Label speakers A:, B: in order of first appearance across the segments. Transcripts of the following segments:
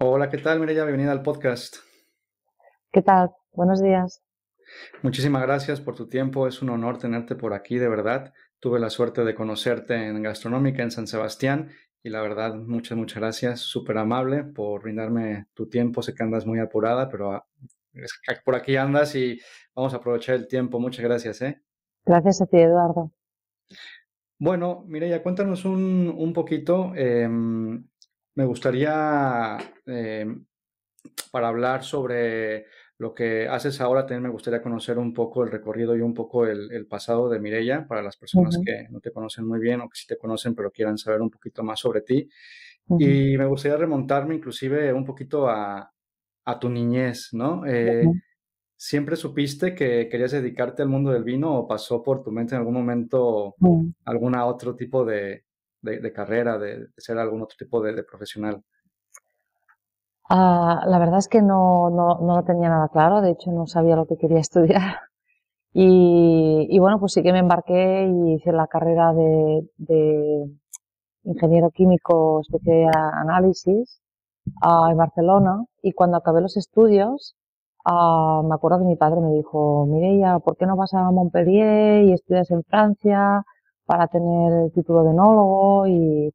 A: Hola, ¿qué tal? Mireya, bienvenida al podcast.
B: ¿Qué tal? Buenos días.
A: Muchísimas gracias por tu tiempo. Es un honor tenerte por aquí, de verdad. Tuve la suerte de conocerte en Gastronómica en San Sebastián y la verdad, muchas, muchas gracias. Súper amable por brindarme tu tiempo. Sé que andas muy apurada, pero ah, por aquí andas y vamos a aprovechar el tiempo. Muchas gracias. ¿eh?
B: Gracias a ti, Eduardo.
A: Bueno, Mireya, cuéntanos un, un poquito. Em, me gustaría, em, para hablar sobre lo que haces ahora, también me gustaría conocer un poco el recorrido y un poco el, pasado de Mireya para las personas que no te conocen muy bien o que sí te conocen pero quieran saber un poquito más sobre ti. Y me gustaría remontarme inclusive un poquito a, tu niñez, ¿no? Eh, ¿Siempre supiste que querías dedicarte al mundo del vino o pasó por tu mente en algún momento algún otro tipo de, de, carrera, de, ser algún otro tipo de, profesional?
B: Ah, la verdad es que no, no, no, lo tenía nada claro, de hecho no sabía lo que quería estudiar. Y, bueno, pues sí que me embarqué y hice la carrera de, ingeniero químico especie de análisis ah, en Barcelona y cuando acabé los estudios ah, me acuerdo que mi padre me dijo, Mireia, ¿por qué no vas a Montpellier y estudias en Francia? Para tener el título de enólogo y,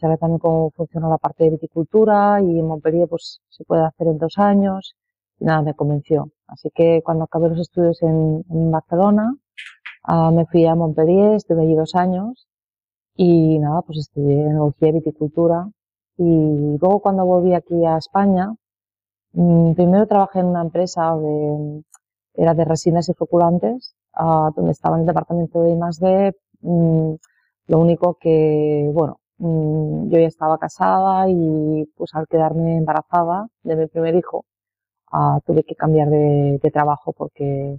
B: saber también cómo funciona la parte de viticultura y en Montpellier pues se puede hacer en dos años y nada, me convenció. Así que cuando acabé los estudios en, Barcelona, ah, me fui a Montpellier, estuve allí dos años y nada, pues estudié enología y viticultura y luego cuando volví aquí a España, mm, primero trabajé en una empresa de, era de resinas y floculantes, ah, donde estaba en el departamento de I+D, Mm, lo único que, bueno, mm, yo ya estaba casada y pues al quedarme embarazada de mi primer hijo, ah, tuve que cambiar de, trabajo porque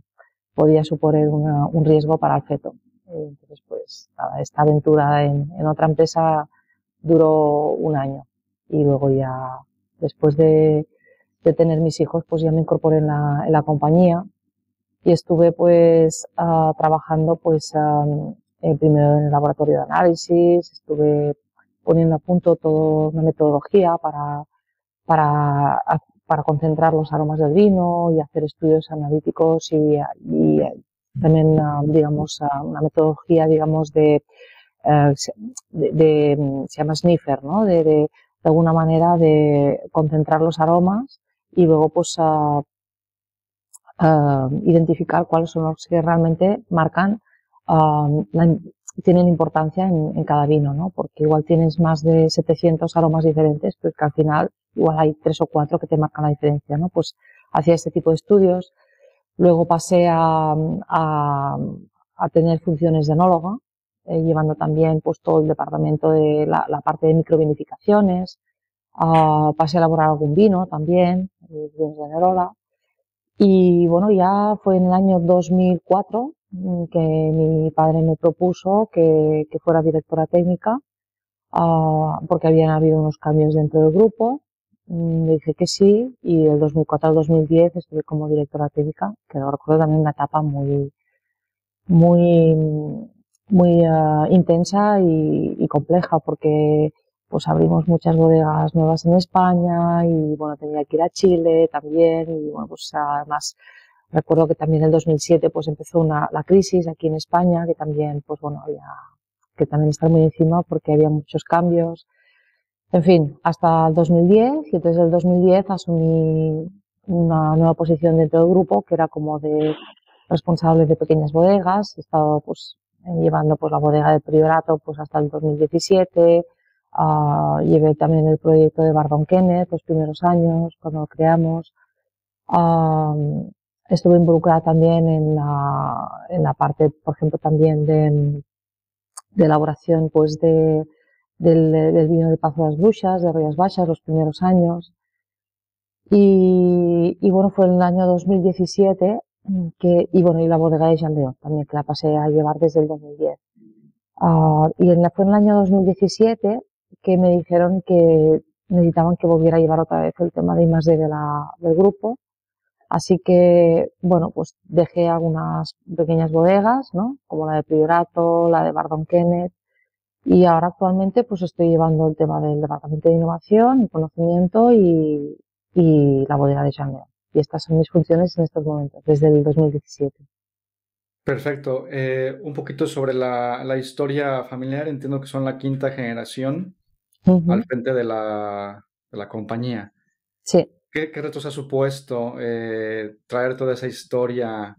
B: podía suponer un riesgo para el feto. Entonces, pues esta aventura en, otra empresa duró un año y luego ya, después de, tener mis hijos, pues ya me incorporé en la, compañía y estuve pues ah, trabajando pues eh, primero en el laboratorio de análisis, estuve poniendo a punto toda una metodología para, para, para concentrar los aromas del vino y hacer estudios analíticos y, y también, ah, digamos, ah, una metodología, digamos, de, eh, de, se llama sniffer, ¿no? De, de, alguna manera de concentrar los aromas y luego, pues, uh, identificar cuáles son los que realmente marcan tienen importancia en, cada vino, ¿no? Porque igual tienes más de 700 aromas diferentes, pues que al final igual hay tres o cuatro que te marcan la diferencia, ¿no? Pues hacía este tipo de estudios. Luego pasé a, a, a tener funciones de enóloga, eh, llevando también pues todo el departamento de la, la parte de microvinificaciones. Uh, pasé a elaborar algún vino también, eh, vinos de Nerola. Y bueno, ya fue en el año 2004 Mm, que mi padre me propuso que, fuera directora técnica uh, porque habían habido unos cambios dentro del grupo. Mm, le dije que sí y del 2004 al 2010 estuve como directora técnica, que recuerdo también una etapa muy, muy, muy uh, intensa y, y, compleja porque pues abrimos muchas bodegas nuevas en España y bueno, tenía que ir a Chile también y bueno, pues además Recuerdo que también en el 2007 pues empezó una, la crisis aquí en España, que también, pues bueno, había que también estar muy encima porque había muchos cambios. En fin, hasta el 2010 y desde el 2010 asumí una nueva posición dentro del grupo que era como de responsable de pequeñas bodegas. He estado pues llevando pues la bodega de Priorato pues hasta el 2017. Uh, ah, llevé también el proyecto de Bardon Kenneth los primeros años cuando lo creamos. Uh, Estuve involucrada también en la, parte, por ejemplo, también de, de elaboración pues de, del, vino de Pazo de las Bruxas, de Rías Baixas, los primeros años. Y, bueno, fue en el año 2017 que, y bueno, y la bodega de Jean también, que la pasé a llevar desde el 2010. Uh, y en la, fue en el año 2017 que me dijeron que necesitaban que volviera a llevar otra vez el tema de I de del grupo Así que, bueno, pues dejé algunas pequeñas bodegas, ¿no? Como la de Priorato, la de Bardon Kenneth, Y ahora actualmente pues estoy llevando el tema del departamento de innovación y conocimiento y, y la bodega de Chanel. Y estas son mis funciones en estos momentos, desde el 2017.
A: Perfecto. Eh, un poquito sobre la, la, historia familiar. Entiendo que son la quinta generación al frente de la, de la compañía.
B: Sí.
A: ¿Qué, qué retos ha supuesto eh, traer toda esa historia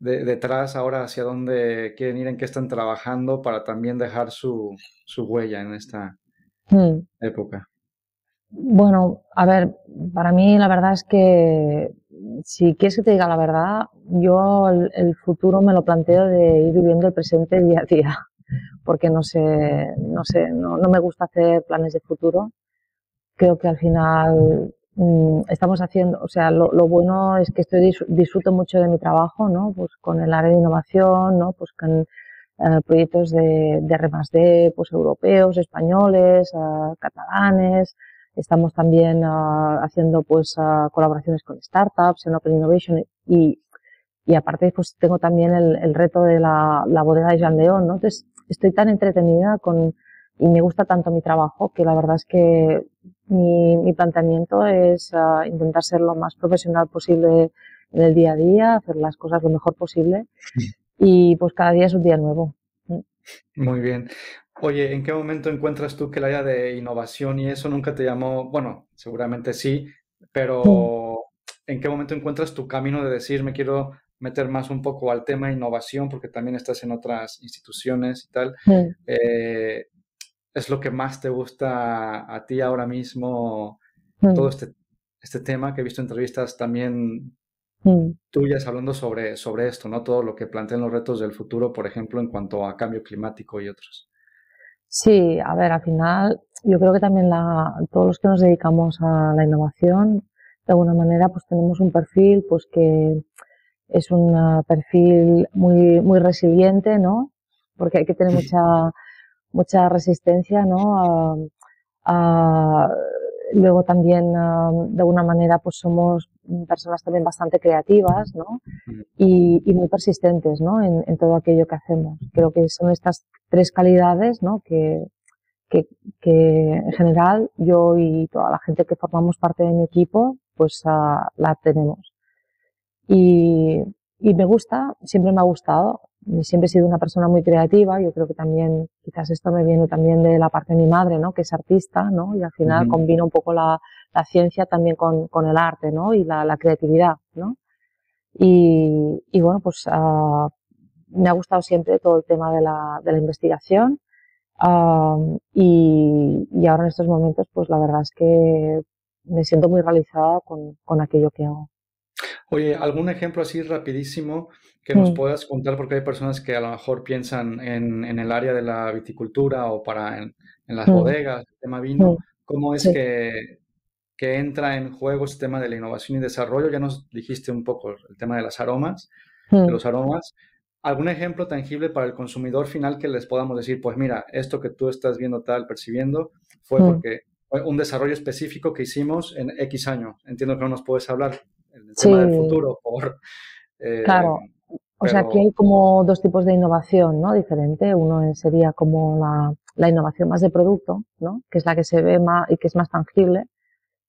A: de, detrás ahora hacia dónde quieren ir, en qué están trabajando para también dejar su, su huella en esta hmm. época?
B: Bueno, a ver, para mí la verdad es que si quieres que te diga la verdad, yo el, futuro me lo planteo de ir viviendo el presente día a día, porque no sé, no sé, no, me gusta hacer planes de futuro. Creo que al final estamos haciendo, o sea, lo, bueno es que estoy disfruto mucho de mi trabajo, ¿no? Pues con el área de innovación, ¿no? Pues con eh, proyectos de, de R+D, pues europeos, españoles, eh, catalanes, Estamos también uh, haciendo pues uh, colaboraciones con startups en Open Innovation y, y aparte pues tengo también el, el reto de la, la, bodega de Jean León, ¿no? Entonces estoy tan entretenida con y me gusta tanto mi trabajo que la verdad es que mi, mi planteamiento es uh, intentar ser lo más profesional posible en el día a día, hacer las cosas lo mejor posible y pues cada día es un día nuevo.
A: Muy bien. Oye, ¿en qué momento encuentras tú que el área de innovación y eso nunca te llamó? Bueno, seguramente sí, pero ¿en qué momento encuentras tu camino de decir, me quiero meter más un poco al tema de innovación, porque también estás en otras instituciones y tal? Eh, ¿Es lo que más te gusta a ti ahora mismo, todo este, este tema que he visto entrevistas también tuyas hablando sobre, sobre esto, ¿no? Todo lo que plantean los retos del futuro, por ejemplo, en cuanto a cambio climático y otros.
B: Sí, a ver, al final yo creo que también la, todos los que nos dedicamos a la innovación, de alguna manera, pues tenemos un perfil, pues que es un perfil muy, muy resiliente, ¿no? Porque hay que tener mucha, mucha resistencia, ¿no? a, Luego también, de alguna manera, pues somos personas también bastante creativas, ¿no? Y, y muy persistentes, ¿no? En, en, todo aquello que hacemos. Creo que son estas tres calidades, ¿no? Que, que, que en general yo y toda la gente que formamos parte de mi equipo, pues uh, la tenemos. Y, y me gusta, siempre me ha gustado siempre he sido una persona muy creativa, yo creo que también, quizás esto me viene también de la parte de mi madre, ¿no? Que es artista, ¿no? Y al final combina un poco la, la, ciencia también con, con el arte, ¿no? Y la, la creatividad, ¿no? Y, y bueno, pues uh, me ha gustado siempre todo el tema de la, de la investigación. Uh, y, y ahora en estos momentos, pues la verdad es que me siento muy realizada con, con aquello que hago.
A: Oye, ¿algún ejemplo así rapidísimo que nos puedas contar? Porque hay personas que a lo mejor piensan en, en el área de la viticultura o para en, las bodegas, el tema vino. ¿Cómo es que, que entra en juego este tema de la innovación y desarrollo? Ya nos dijiste un poco el tema de las aromas, de los aromas. ¿Algún ejemplo tangible para el consumidor final que les podamos decir, pues mira, esto que tú estás viendo tal, percibiendo, fue porque fue un desarrollo específico que hicimos en X años? Entiendo que no nos puedes hablar el tema del futuro por...
B: Eh, claro. O sea, aquí hay como dos tipos de innovación, ¿no? Diferente. Uno sería como la, la, innovación más de producto, ¿no? Que es la que se ve más y que es más tangible.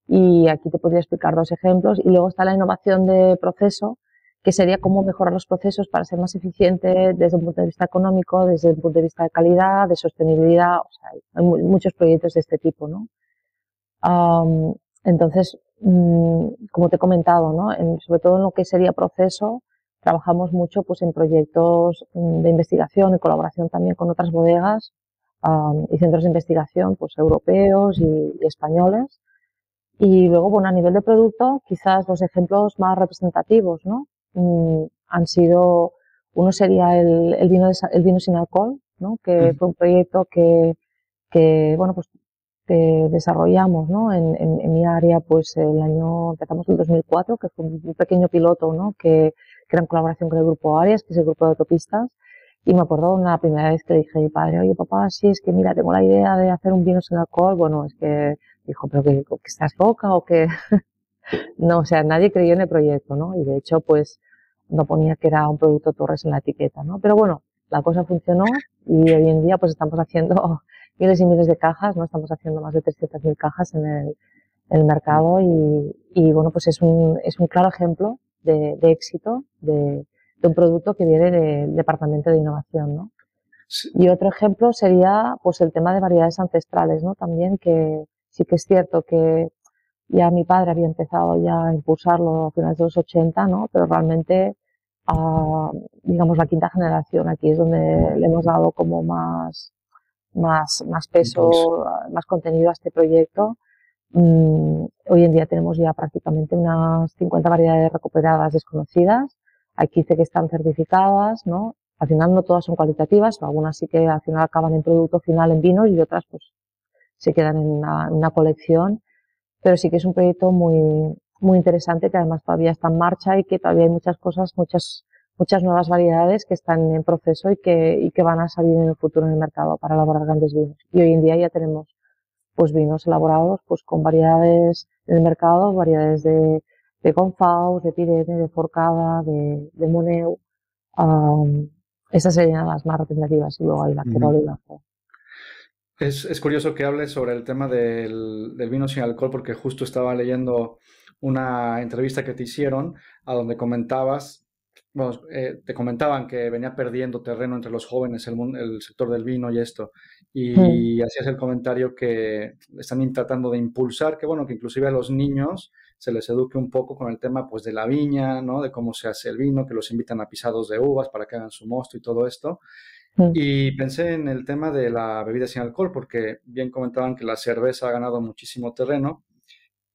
B: Y aquí te podría explicar dos ejemplos. Y luego está la innovación de proceso, que sería cómo mejorar los procesos para ser más eficiente desde un punto de vista económico, desde un punto de vista de calidad, de sostenibilidad. O sea, hay muchos proyectos de este tipo, ¿no? Um, entonces, Mm, como te he comentado, ¿no? sobre todo en lo que sería proceso, trabajamos mucho pues en proyectos mm, de investigación y colaboración también con otras bodegas y centros de investigación pues europeos y, españoles. Y luego, bueno, a nivel de producto, quizás los ejemplos más representativos, ¿no? Mm, han sido, uno sería el, el vino, el vino sin alcohol, ¿no? Que fue un proyecto que, que, bueno, pues que desarrollamos ¿no? en, en, en, mi área, pues el año, empezamos el 2004, que fue un pequeño piloto ¿no? que, que era en colaboración con el grupo Arias, que es el grupo de autopistas, y me acuerdo una primera vez que le dije a mi padre, oye papá, sí, es que mira, tengo la idea de hacer un vino sin alcohol, bueno, es que dijo, pero que, que estás loca o que... no, o sea, nadie creyó en el proyecto, ¿no? Y de hecho, pues no ponía que era un producto Torres en la etiqueta, ¿no? Pero bueno, la cosa funcionó y hoy en día pues estamos haciendo miles y miles de cajas, ¿no? Estamos haciendo más de 300.000 cajas en el, en el mercado y, y, bueno, pues es un, es un claro ejemplo de, de éxito de, de, un producto que viene del Departamento de Innovación, ¿no? Y otro ejemplo sería pues el tema de variedades ancestrales, ¿no? También que sí que es cierto que ya mi padre había empezado ya a impulsarlo a finales de los 80, ¿no? Pero realmente, a, digamos, la quinta generación aquí es donde le hemos dado como más, más, más peso, más contenido a este proyecto. Mm, hoy en día tenemos ya prácticamente unas 50 variedades recuperadas desconocidas. Hay 15 que están certificadas, ¿no? Al final no todas son cualitativas, algunas sí que al final acaban en producto final en vinos y otras pues se quedan en una, en una colección pero sí que es un proyecto muy, muy interesante que además todavía está en marcha y que todavía hay muchas cosas, muchas, muchas nuevas variedades que están en proceso y que, y que van a salir en el futuro en el mercado para elaborar grandes vinos. Y hoy en día ya tenemos pues vinos elaborados pues con variedades en el mercado, variedades de, de Gonfaus, de Pirene, de Forcada, de, de Moneu. Um, esas serían las más representativas y luego hay la Querol y la
A: es, es, curioso que hables sobre el tema del, del, vino sin alcohol porque justo estaba leyendo una entrevista que te hicieron a donde comentabas, bueno, eh, te comentaban que venía perdiendo terreno entre los jóvenes el, el sector del vino y esto. Y hacías el comentario que están tratando de impulsar, que bueno, que inclusive a los niños se les eduque un poco con el tema pues de la viña, ¿no? De cómo se hace el vino, que los invitan a pisados de uvas para que hagan su mosto y todo esto. Y pensé en el tema de la bebida sin alcohol, porque bien comentaban que la cerveza ha ganado muchísimo terreno.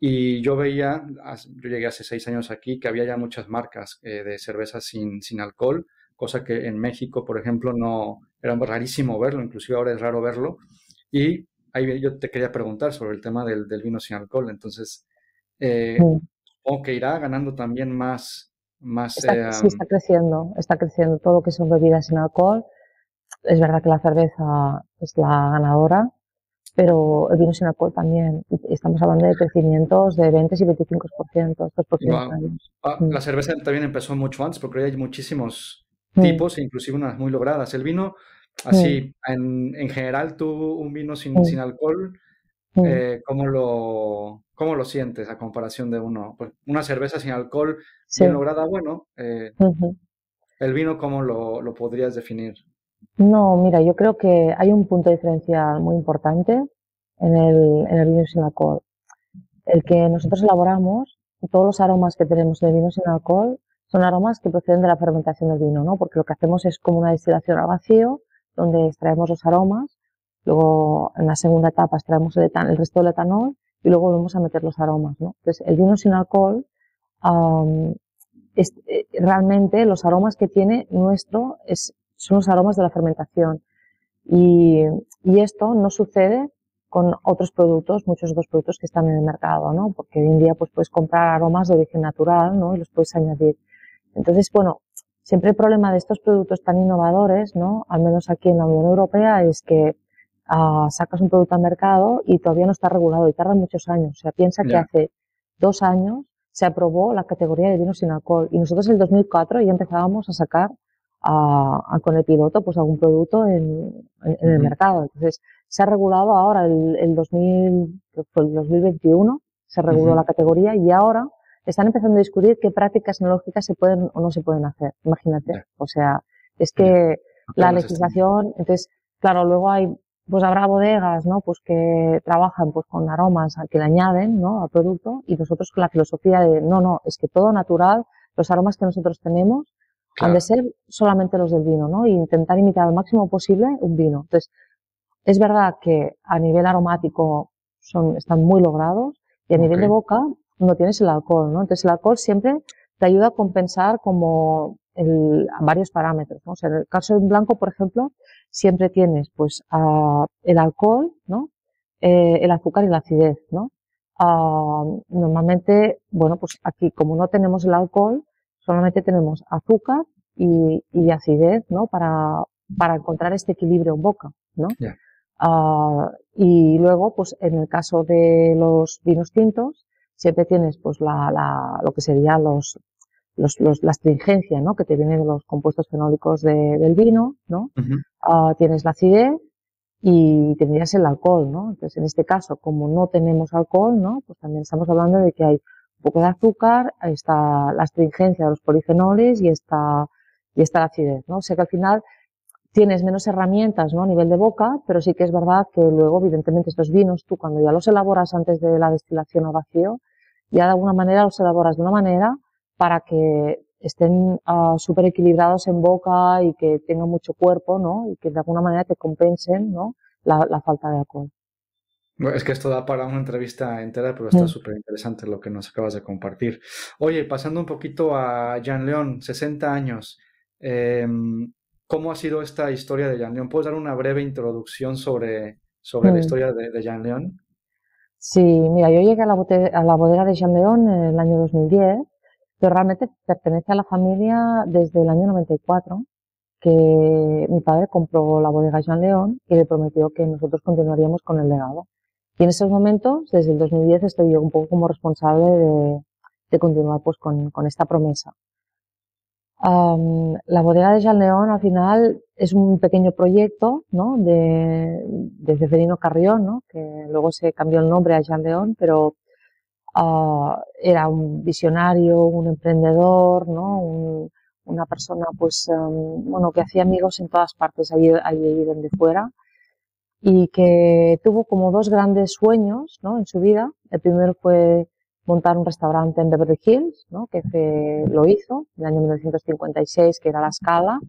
A: Y yo veía, yo llegué hace seis años aquí, que había ya muchas marcas eh, de cerveza sin, sin alcohol, cosa que en México, por ejemplo, no era rarísimo verlo, inclusive ahora es raro verlo. Y ahí yo te quería preguntar sobre el tema del, del vino sin alcohol. Entonces, eh, supongo que irá ganando también más. más
B: está, sí, está creciendo, está creciendo todo lo que son bebidas sin alcohol es verdad que la cerveza es la ganadora, pero el vino sin alcohol también. Estamos hablando de crecimientos de 20 y 25% estos próximos años.
A: Ah, mm. La cerveza también empezó mucho antes porque hay muchísimos mm. tipos, e inclusive unas muy logradas. El vino, así, mm. en, en, general, tú un vino sin, sin alcohol, eh, ¿cómo, lo, ¿cómo lo sientes a comparación de uno? Pues una cerveza sin alcohol bien lograda, bueno. Eh, el vino, ¿cómo lo, lo podrías definir?
B: No, mira, yo creo que hay un punto diferencial muy importante en el, en el vino sin alcohol. El que nosotros elaboramos, todos los aromas que tenemos en el vino sin alcohol son aromas que proceden de la fermentación del vino, ¿no? Porque lo que hacemos es como una destilación al vacío, donde extraemos los aromas, luego en la segunda etapa extraemos el, el resto del etanol y luego volvemos a meter los aromas, ¿no? Entonces, el vino sin alcohol, eh, realmente los aromas que tiene nuestro es son los aromas de la fermentación. Y, y, esto no sucede con otros productos, muchos otros productos que están en el mercado, ¿no? Porque hoy en día pues puedes comprar aromas de origen natural, ¿no? Y los puedes añadir. Entonces, bueno, siempre el problema de estos productos tan innovadores, ¿no? Al menos aquí en la Unión Europea, es que uh, sacas un producto al mercado y todavía no está regulado y tarda muchos años. O sea, piensa que hace dos años se aprobó la categoría de vino sin alcohol y nosotros en el 2004 ya empezábamos a sacar a, con el piloto pues algún producto en, en, el mercado. Entonces, se ha regulado ahora el, el 2000, fue el 2021, se reguló la categoría y ahora están empezando a discutir qué prácticas tecnológicas se pueden o no se pueden hacer. Imagínate. O sea, es que la legislación, entonces, claro, luego hay, pues habrá bodegas, ¿no? Pues que trabajan pues con aromas que le añaden, ¿no? Al producto y nosotros con la filosofía de, no, no, es que todo natural, los aromas que nosotros tenemos han de ser solamente los del vino, ¿no? E intentar imitar al máximo posible un vino. Entonces, es verdad que a nivel aromático son, están muy logrados y a nivel de boca no tienes el alcohol, ¿no? Entonces, el alcohol siempre te ayuda a compensar como el, varios parámetros, ¿no? O sea, en el caso de un blanco, por ejemplo, siempre tienes, pues, el alcohol, ¿no? Eh, el azúcar y la acidez, ¿no? normalmente, bueno, pues aquí, como no tenemos el alcohol, solamente tenemos azúcar y, y acidez, ¿no? Para, para encontrar este equilibrio en boca, ¿no? Uh, y luego, pues en el caso de los vinos tintos, siempre tienes pues la, la, lo que serían los, los, la astringencia, ¿no? Que te viene de los compuestos fenólicos del vino, ¿no? Ah, tienes la acidez y tendrías el alcohol, ¿no? Entonces, en este caso, como no tenemos alcohol, ¿no? Pues también estamos hablando de que hay poco de azúcar, está la astringencia de los polifenoles y está, y está la acidez, ¿no? O sea que al final tienes menos herramientas, ¿no? A nivel de boca, pero sí que es verdad que luego, evidentemente, estos vinos, tú cuando ya los elaboras antes de la destilación al vacío, ya de alguna manera los elaboras de una manera para que estén uh, súper equilibrados en boca y que tengan mucho cuerpo, ¿no? Y que de alguna manera te compensen, ¿no? La falta de alcohol.
A: Es que esto da para una entrevista entera, pero está súper interesante lo que nos acabas de compartir. Oye, pasando un poquito a Jean León, 60 años. Eh, ¿Cómo ha sido esta historia de Jean León? ¿Puedes dar una breve introducción sobre, sobre la historia de, de, Jean León?
B: Sí, mira, yo llegué a la, a la bodega de Jean León en el año 2010 pero realmente pertenece a la familia desde el año 94, que mi padre compró la bodega Jean León y le prometió que nosotros continuaríamos con el legado. Y en esos momentos, desde el 2010, estoy yo un poco como responsable de, continuar pues con, esta promesa. la bodega de Jean León al final es un pequeño proyecto ¿no? de, de Ceferino Carrión, ¿no? que luego se cambió el nombre a Jean León, pero Ah, era un visionario, un emprendedor, ¿no? una persona, pues, bueno, que hacía amigos en todas partes, allí, allí donde fuera, y que tuvo como dos grandes sueños, ¿no? En su vida. El primero fue montar un restaurante en Beverly Hills, ¿no? Que lo hizo en el año 1956, que era La Scala,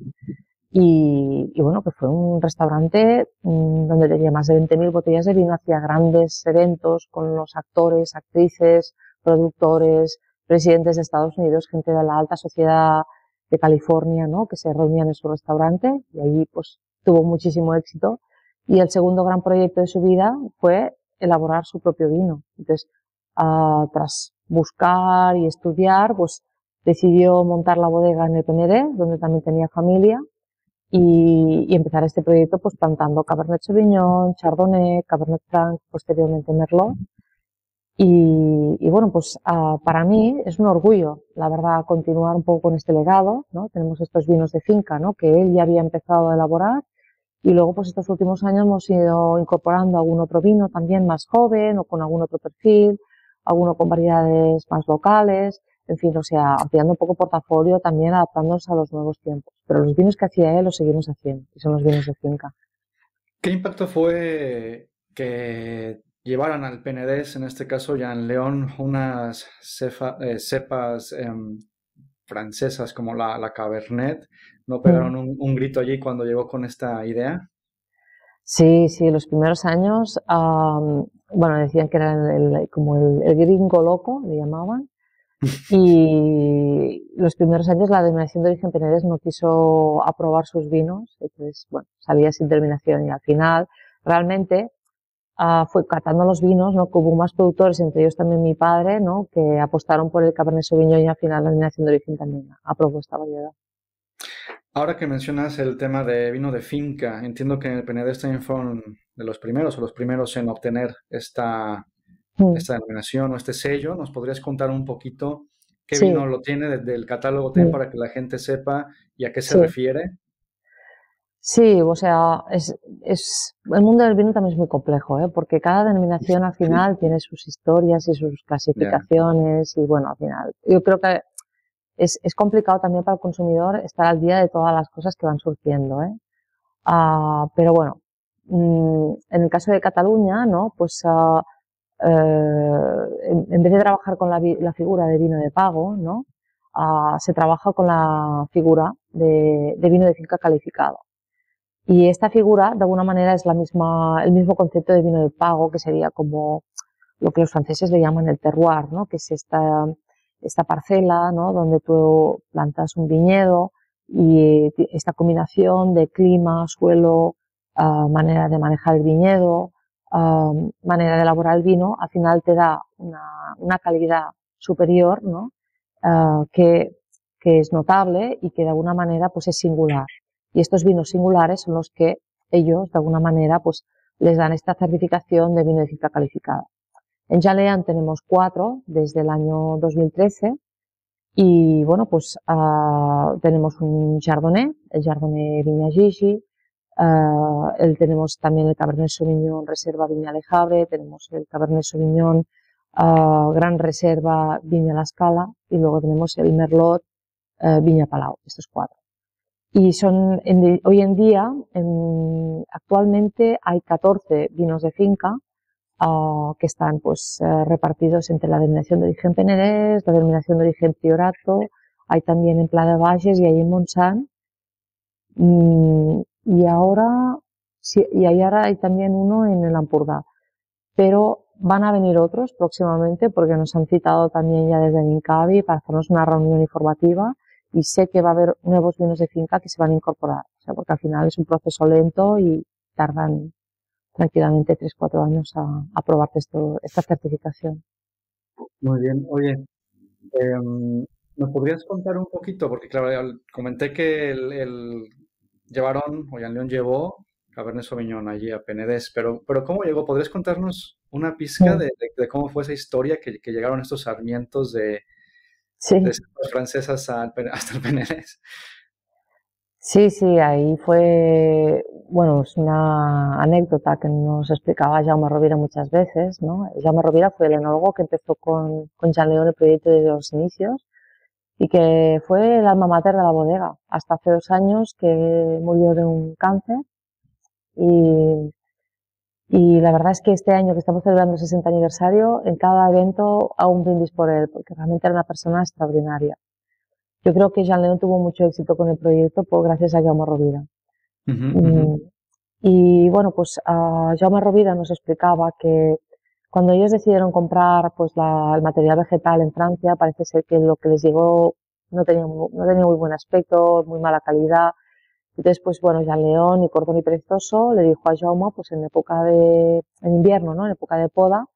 B: y, bueno, que fue un restaurante mm, donde tenía más de 20.000 botellas de vino, hacía grandes eventos con los actores, actrices, productores, presidentes de Estados Unidos, gente de la alta sociedad de California, ¿no? Que se reunían en su restaurante y allí pues tuvo muchísimo éxito. Y el segundo gran proyecto de su vida fue elaborar su propio vino. Entonces, ah, tras buscar y estudiar, pues decidió montar la bodega en el Penedés, donde también tenía familia, y, empezar este proyecto pues plantando Cabernet Sauvignon, Chardonnay, Cabernet Franc, posteriormente Merlot. Y, bueno, pues ah, para mí es un orgullo, la verdad, continuar un poco con este legado, ¿no? Tenemos estos vinos de finca, ¿no? Que él ya había empezado a elaborar y luego pues estos últimos años hemos ido incorporando algún otro vino también más joven o con algún otro perfil, alguno con variedades más locales en fin, o sea, ampliando un poco portafolio, también adaptándonos a los nuevos tiempos. Pero los vinos que hacía él los seguimos haciendo, y son los vinos de finca.
A: ¿Qué impacto fue que llevaran al Penedés, en este caso ya en León, unas eh, cepas em, francesas como la, Cabernet? ¿No pegaron un, grito allí cuando llegó con esta idea?
B: Sí, sí, los primeros años, bueno, decían que era como el, el, gringo loco, le llamaban, y los primeros años la denominación de origen Penedés no quiso aprobar sus vinos, entonces, bueno, salía sin terminación y al final, realmente, uh, fue catando los vinos, ¿no? Que hubo más productores, entre ellos también mi padre, ¿no? Que apostaron por el Cabernet Sauvignon y al final la denominación de origen también aprobó esta variedad.
A: Ahora que mencionas el tema de vino de finca, entiendo que en el Penedés también fueron de los primeros o los primeros en obtener esta Mm. esta denominación o este sello. ¿Nos podrías contar un poquito qué vino lo tiene desde el catálogo TEN para que la gente sepa y a qué se refiere?
B: Sí, o sea, es, es, el mundo del vino también es muy complejo, ¿eh? porque cada denominación al final tiene sus historias y sus clasificaciones y bueno, al final yo creo que es, es complicado también para el consumidor estar al día de todas las cosas que van surgiendo, ¿eh? Ah, pero bueno, mm, en el caso de Cataluña, ¿no? Pues uh, en, vez de trabajar con la, figura de vino de pago, ¿no? Ah, se trabaja con la figura de, vino de finca calificado. Y esta figura, de alguna manera, es la misma, el mismo concepto de vino de pago, que sería como lo que los franceses le llaman el terroir, ¿no? Que es esta, esta parcela, ¿no? Donde tú plantas un viñedo y esta combinación de clima, suelo, ah, manera de manejar el viñedo, manera de elaborar el vino, al final te da una, calidad superior, ¿no? Ah, que, que, es notable y que de alguna manera pues es singular. Y estos vinos singulares son los que ellos de alguna manera pues les dan esta certificación de vino de cifra calificada. En Jalean tenemos cuatro desde el año 2013 Y bueno, pues uh, tenemos un Chardonnay, el Chardonnay Viña Gigi, uh, el, tenemos también el Cabernet Sauvignon Reserva Viña Lejabre, tenemos el Cabernet Sauvignon uh, Gran Reserva Viña La Scala y luego tenemos el Merlot Viña Palau, estos cuatro. Y son, en, hoy en día, en, actualmente hay 14 vinos de finca uh, que están pues uh, repartidos entre la denominación de origen Penedès, la denominación de origen Priorato, hay también en Plada Bages y hay en Montsant. Mm, y ahora, sí, y ahora hay también uno en el Ampurdá. Pero van a venir otros próximamente porque nos han citado también ya desde Incavi para hacernos una reunión informativa y sé que va a haber nuevos vinos de finca que se van a incorporar. O sea, porque al final es un proceso lento y tardan tranquilamente 3-4 años a, a probarte esto, esta certificación.
A: Muy bien. Oye, eh, ¿nos podrías contar un poquito? Porque claro, comenté que el, el llevaron, o León llevó Cabernet Sauvignon allí a Penedés, pero, pero ¿cómo llegó? ¿Podrías contarnos una pizca de, de, de, cómo fue esa historia que, que llegaron estos sarmientos de, sí. de francesas al, hasta el Penedés?
B: Sí, sí, ahí fue, bueno, es una anécdota que nos explicaba Jaume Rovira muchas veces, ¿no? Jaume Rovira fue el enólogo que empezó con, con Jean León el proyecto desde los inicios y que fue el alma mater de la bodega hasta hace dos años que murió de un cáncer y, y la verdad es que este año que estamos celebrando el 60 aniversario, en cada evento hago un brindis por él, porque realmente era una persona extraordinaria. Yo creo que Jean León tuvo mucho éxito con el proyecto por, gracias a Jaume Rovira. Uh -huh, uh -huh. Y, bueno, pues uh, Jaume Rovira nos explicaba que cuando ellos decidieron comprar pues la, el material vegetal en Francia, parece ser que lo que les llegó no tenía, no tenía muy buen aspecto, muy mala calidad. Entonces, pues bueno, Jean León y Cordón y Perezoso le dijo a Jaume, pues en época de, en invierno, ¿no? En época de poda,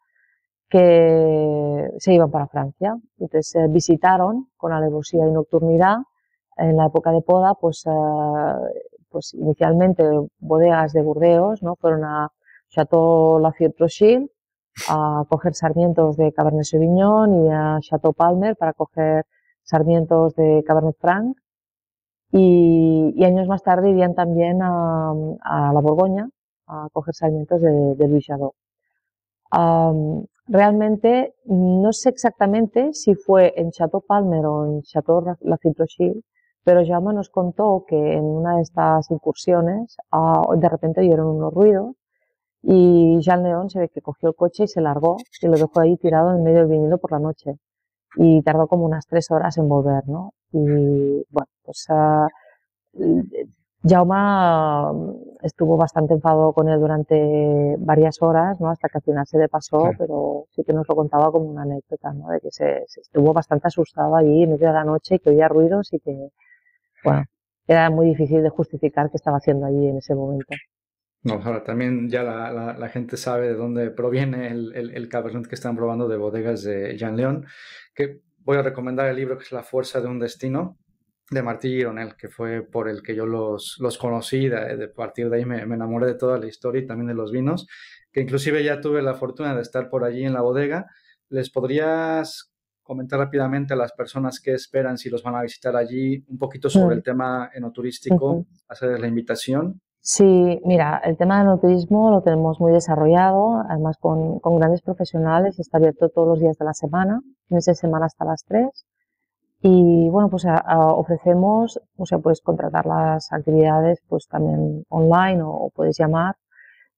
B: que se iban para Francia. Entonces eh, visitaron con alevosía y nocturnidad en la época de poda, pues, eh, pues inicialmente bodegas de Burdeos, ¿no? Fueron a Chateau Lafite Rothschild a coger sarmientos de Cabernet Sauvignon y a Chateau Palmer para coger sarmientos de Cabernet Franc. Y, y años más tarde irían también a, a la Borgoña a coger sarmientos de, de Louis Jadot. Um, realmente no sé exactamente si fue en Chateau Palmer o en Chateau Lafite Rothschild, pero Jaume nos contó que en una de estas incursiones uh, de repente oyeron unos ruidos y Jean León se ve que cogió el coche y se largó y lo dejó ahí tirado en medio del vinilo por la noche y tardó como unas tres horas en volver, ¿no? Y bueno, pues uh, Jaume estuvo bastante enfadado con él durante varias horas, ¿no? Hasta que al final se le pasó, sí. pero sí que nos lo contaba como una anécdota, ¿no? De que se, se, estuvo bastante asustado allí en medio de la noche y que oía ruidos y que, bueno, era muy difícil de justificar qué estaba haciendo allí en ese momento.
A: No, ahora también ya la, la, la, gente sabe de dónde proviene el, el, el, Cabernet que están probando de bodegas de Jean León, que voy a recomendar el libro que es La Fuerza de un Destino, de Martí Gironel, que fue por el que yo los, los conocí, de, de partir de ahí me, me, enamoré de toda la historia y también de los vinos, que inclusive ya tuve la fortuna de estar por allí en la bodega. ¿Les podrías comentar rápidamente a las personas que esperan si los van a visitar allí un poquito sobre el tema enoturístico, uh -huh. hacer la invitación?
B: Sí, mira, el tema del enoturismo lo tenemos muy desarrollado, además con, grandes profesionales, está abierto todos los días de la semana, fines de semana hasta las 3 y bueno, pues a, ofrecemos, o sea, puedes contratar las actividades pues también online o, puedes llamar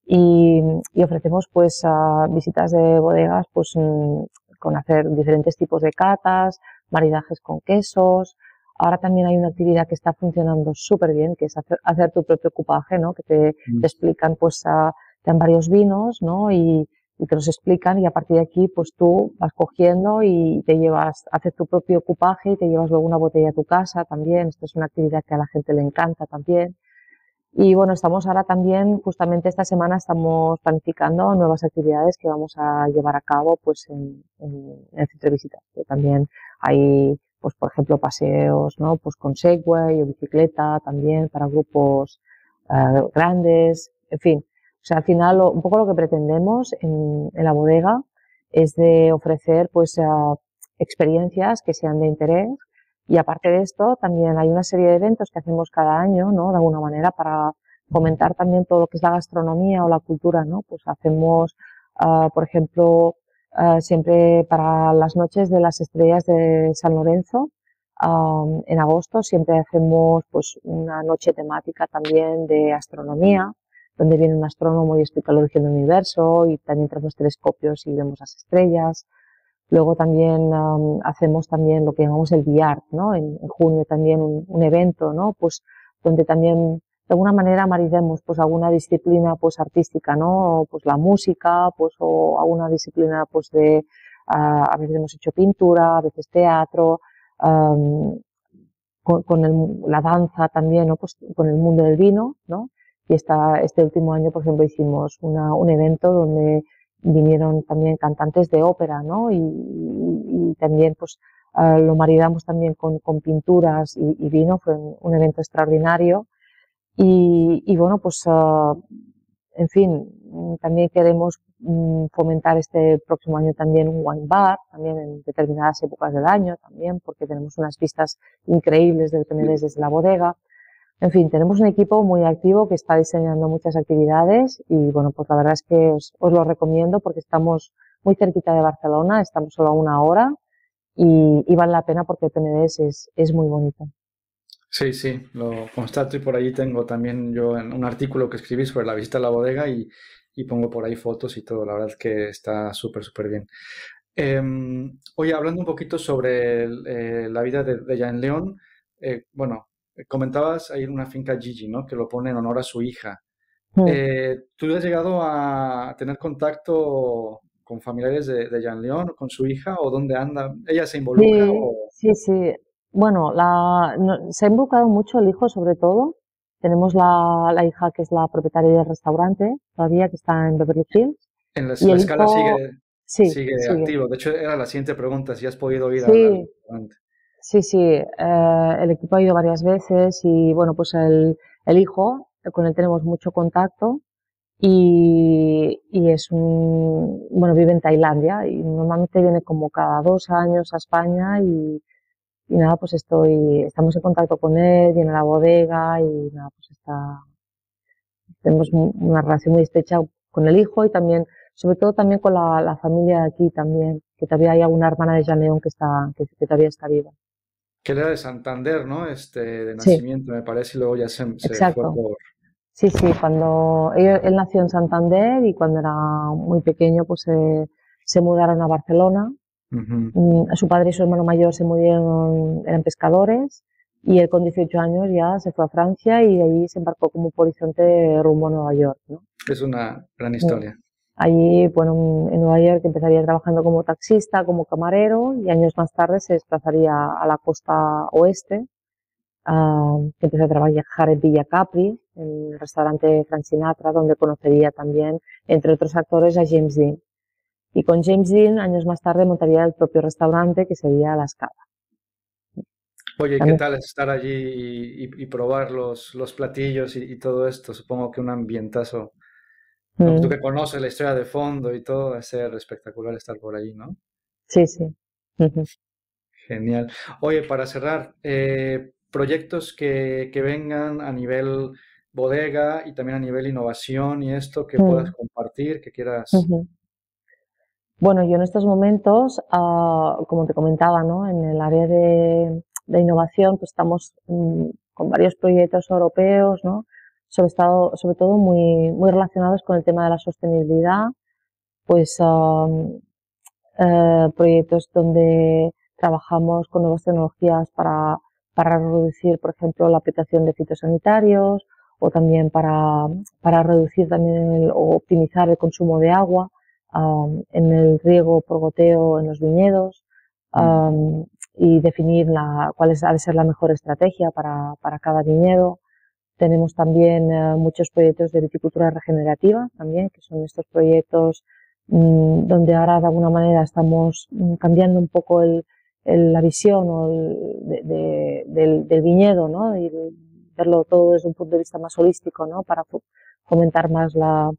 B: y, ofrecemos pues visitas de bodegas pues mm, con hacer diferentes tipos de catas, maridajes con quesos. Ahora también hay una actividad que está funcionando súper bien, que es hacer, hacer, tu propio cupaje, ¿no? Que te, mm. te explican pues a, te dan varios vinos, ¿no? Y, y te los explican y a partir de aquí pues tú vas cogiendo y te llevas, haces tu propio ocupaje y te llevas luego una botella a tu casa también. Esto es una actividad que a la gente le encanta también. Y bueno, estamos ahora también, justamente esta semana estamos planificando nuevas actividades que vamos a llevar a cabo pues en, en, en el centro de visitas. Que también hay, pues por ejemplo, paseos, ¿no? Pues con Segway o bicicleta también para grupos uh, grandes, en fin o sea, al final, lo, un poco lo que pretendemos en, en, la bodega es de ofrecer, pues, uh, experiencias que sean de interés, Y aparte de esto, también hay una serie de eventos que hacemos cada año, ¿no? De alguna manera para fomentar también todo lo que es la gastronomía o la cultura, ¿no? Pues hacemos, uh, por ejemplo, uh, siempre para las noches de las estrellas de San Lorenzo, um, en agosto siempre hacemos pues una noche temática también de astronomía, donde viene un astrónomo y explica el origen del universo y también tenemos telescopios y vemos las estrellas. Luego también um, hacemos también lo que llamamos el VR, ¿no? En, en junio también un, un, evento, ¿no? Pues donde también de alguna manera maridemos pues alguna disciplina pues artística, ¿no? Pues la música, pues o alguna disciplina pues de, a veces hemos hecho pintura, a veces teatro, um, con, con el, la danza también, ¿no? Pues con el mundo del vino, ¿no? Y esta, este último año, por ejemplo, hicimos una, un evento donde vinieron también cantantes de ópera, ¿no? Y, y, también, pues, uh, lo maridamos también con, con pinturas y, y, vino, fue un evento extraordinario. Y, y bueno, pues, uh, en fin, también queremos um, fomentar este próximo año también un wine bar, también en determinadas épocas del año también, porque tenemos unas vistas increíbles del Penedés desde la bodega. En fin, tenemos un equipo muy activo que está diseñando muchas actividades y bueno, pues la verdad es que os, os lo recomiendo porque estamos muy cerquita de Barcelona, estamos solo a una hora y, y vale la pena porque Penedés es, es muy bonito.
A: Sí, sí, lo constato y por allí tengo también yo un artículo que escribí sobre la visita a la bodega y, y pongo por ahí fotos y todo, la verdad es que está súper, súper bien. Eh, oye, hablando un poquito sobre el, eh, la vida de, de Jan León, eh, bueno, comentabas ahí en una finca Gigi, ¿no? Que lo pone en honor a su hija. Mm. Eh, ¿Tú has llegado a tener contacto con familiares de, de Jean León, con su hija, o dónde anda? ¿Ella se involucra?
B: Sí,
A: o...
B: sí, sí. Bueno, la, no, se ha involucrado mucho el hijo, sobre todo. Tenemos la, la, hija que es la propietaria del restaurante, todavía, que está en Beverly Hills.
A: En la, la escala hijo... sigue, sí, sigue, sigue, activo. De hecho, era la siguiente pregunta, si has podido ir
B: sí.
A: al restaurante.
B: Sí, sí, eh, el equipo ha ido varias veces y bueno, pues el, el hijo, con él tenemos mucho contacto y, y, es un, bueno, vive en Tailandia y normalmente viene como cada dos años a España y, y nada, pues estoy, estamos en contacto con él, viene a la bodega y nada, pues está, tenemos una relación muy estrecha con el hijo y también, sobre todo también con la, la familia de aquí también, que todavía hay alguna hermana de Jean León que está, que, que todavía está viva
A: que era de Santander, ¿no? Este, de nacimiento, sí. me parece, y luego ya se, se
B: Exacto.
A: fue por...
B: Sí, sí, cuando él, él, nació en Santander y cuando era muy pequeño, pues se mudaron a Barcelona. Uh -huh. Su padre y su hermano mayor se murieron, eran pescadores, y él con 18 años ya se fue a Francia y de allí se embarcó como polizonte rumbo a Nueva York, ¿no?
A: Es una gran historia. Sí.
B: Allí, bueno, en Nueva York empezaría trabajando como taxista, como camarero y años más tarde se desplazaría a la costa oeste, uh, que empezó a trabajar en Villa Capri, en el restaurante Frank Sinatra, donde conocería también, entre otros actores, a James Dean. Y con James Dean, años más tarde, montaría el propio restaurante que sería La Escala.
A: Oye, ¿qué tal es estar allí y, y, y probar los, los platillos y, y, todo esto? Supongo que un ambientazo Mm. Tú que conoces la historia de fondo y todo, va a ser espectacular estar por allí, ¿no?
B: Sí, sí. Uh -huh.
A: Genial. Oye, para cerrar, eh, proyectos que, que, vengan a nivel bodega y también a nivel innovación y esto que puedas compartir, que quieras.
B: Uh -huh. Bueno, yo en estos momentos, uh, como te comentaba, ¿no? En el área de, innovación, pues estamos um, con varios proyectos europeos, ¿no? sobre, estado, sobre todo muy, muy relacionados con el tema de la sostenibilidad, pues eh, proyectos donde trabajamos con nuevas tecnologías para, para reducir, por ejemplo, la aplicación de fitosanitarios o también para, para reducir también el, o optimizar el consumo de agua um, en el riego por goteo en los viñedos um, y definir la, cuál es, ha de ser la mejor estrategia para, para cada viñedo. Tenemos también uh, muchos proyectos de viticultura regenerativa también, que son estos proyectos mmm, donde ahora de alguna manera estamos mmm, cambiando un poco el, el, la visión o el, de, de, del, del, viñedo, ¿no? Y verlo todo desde un punto de vista más holístico, ¿no? Para fomentar más la,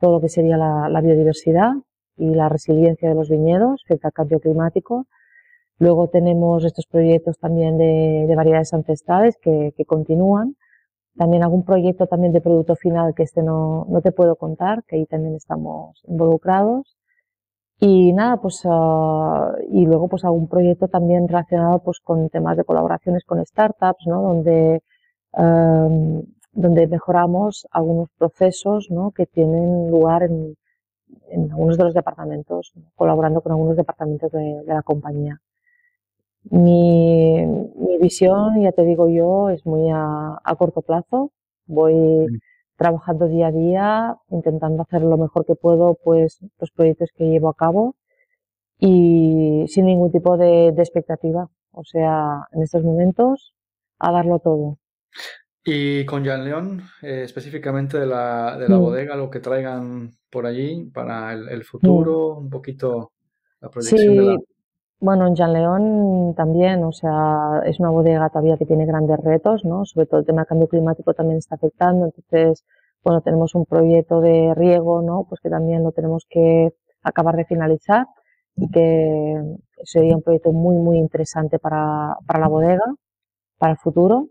B: todo lo que sería la, la biodiversidad y la resiliencia de los viñedos frente al cambio climático. Luego tenemos estos proyectos también de, variedades ancestrales que, continúan. También algún proyecto también de producto final que este no, no te puedo contar, que ahí también estamos involucrados. Y nada, pues, uh, y luego pues algún proyecto también relacionado pues con temas de colaboraciones con startups, ¿no? Donde, um, donde mejoramos algunos procesos, ¿no? Que tienen lugar en, en algunos de los departamentos, colaborando con algunos departamentos de, la compañía. Mi, mi, visión, ya te digo yo, es muy a, a corto plazo. Voy mm. trabajando día a día, intentando hacer lo mejor que puedo, pues, los proyectos que llevo a cabo y sin ningún tipo de, de expectativa. O sea, en estos momentos, a darlo todo.
A: Y con Jan León, eh, específicamente de la, de la mm. bodega, lo que traigan por allí para el, futuro, un poquito la proyección
B: sí.
A: de la...
B: Bueno, en Jan León también, o sea, es una bodega todavía que tiene grandes retos, ¿no? Sobre todo el tema del cambio climático también está afectando, entonces, bueno, tenemos un proyecto de riego, ¿no? Pues que también lo tenemos que acabar de finalizar y que sería un proyecto muy, muy interesante para, para la bodega, para el futuro.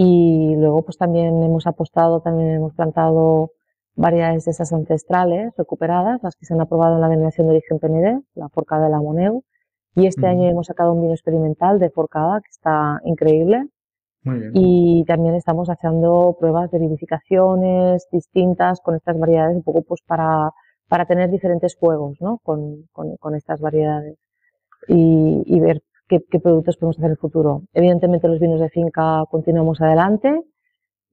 B: Y luego pues también hemos apostado, también hemos plantado variedades de esas ancestrales recuperadas, las que se han aprobado en la denominación de origen PND, la forcada de la Moneu. Y este año hemos sacado un vino experimental de forcada que está increíble. Muy bien. Y también estamos haciendo pruebas de vivificaciones distintas con estas variedades, un poco pues para, para tener diferentes juegos, ¿no? Con, con, con estas variedades. Y, y ver qué, productos podemos hacer en el futuro. Evidentemente los vinos de finca continuamos adelante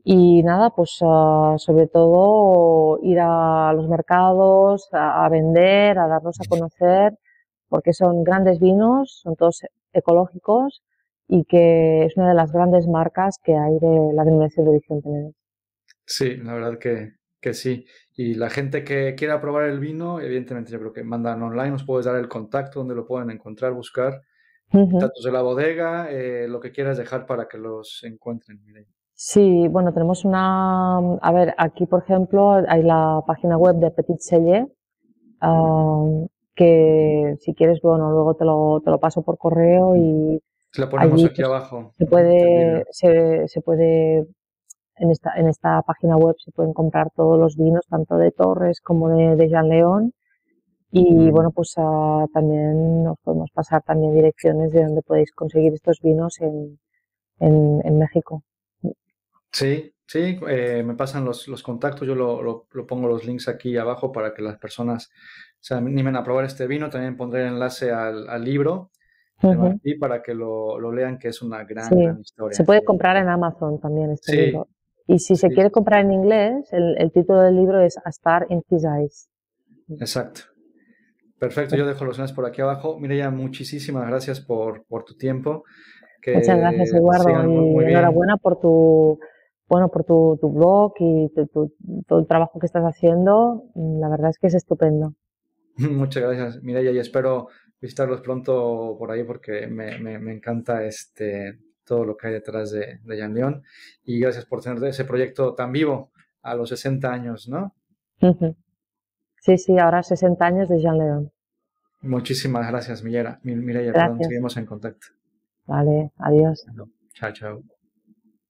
B: y nada, pues ah, sobre todo ir a los mercados, a, vender, a darnos a conocer, porque son grandes vinos, son todos ecológicos y que es una de las grandes marcas que hay de la denominación de origen Tenedos.
A: Sí, la verdad que, que sí. Y la gente que quiera probar el vino, evidentemente yo creo que mandan online, nos puedes dar el contacto donde lo pueden encontrar, buscar datos de la bodega, eh, lo que quieras dejar para que los encuentren.
B: Sí, bueno, tenemos una, a ver, aquí por ejemplo hay la página web de Petit Cellier, que si quieres, bueno, luego te lo, te lo paso por correo y...
A: La ponemos aquí pues, abajo.
B: Se puede, se, se puede en esta, en esta página web se pueden comprar todos los vinos, tanto de Torres como de, de Jean León. Y bueno, pues uh, también nos podemos pasar también direcciones de donde podéis conseguir estos vinos en, en, en México.
A: Sí, sí, eh, me pasan los, los contactos, yo lo, lo, pongo los links aquí abajo para que las personas se animen a probar este vino. También pondré el enlace al, al libro y para que lo, lo, lean, que es una gran, gran, historia.
B: Se puede comprar en Amazon también este libro. Y si se quiere comprar en inglés, el, el, título del libro es A Star in His Eyes.
A: Exacto. Perfecto, yo dejo los links por aquí abajo. Mireya, muchísimas gracias por, por tu tiempo.
B: Muchas gracias, Eduardo, y enhorabuena por tu bueno por tu, tu blog y todo el trabajo que estás haciendo. La verdad es que es estupendo.
A: Muchas gracias, Mireya, y espero visitarlos pronto por ahí porque me, me, me encanta este todo lo que hay detrás de, de Jan León. Y gracias por tener ese proyecto tan vivo a los 60 años, ¿no?
B: Sí, sí, ahora 60 años de Jean León.
A: Muchísimas gracias, Mireya. Mireya, perdón, seguimos en contacto.
B: Vale, adiós.
A: Chao, chao.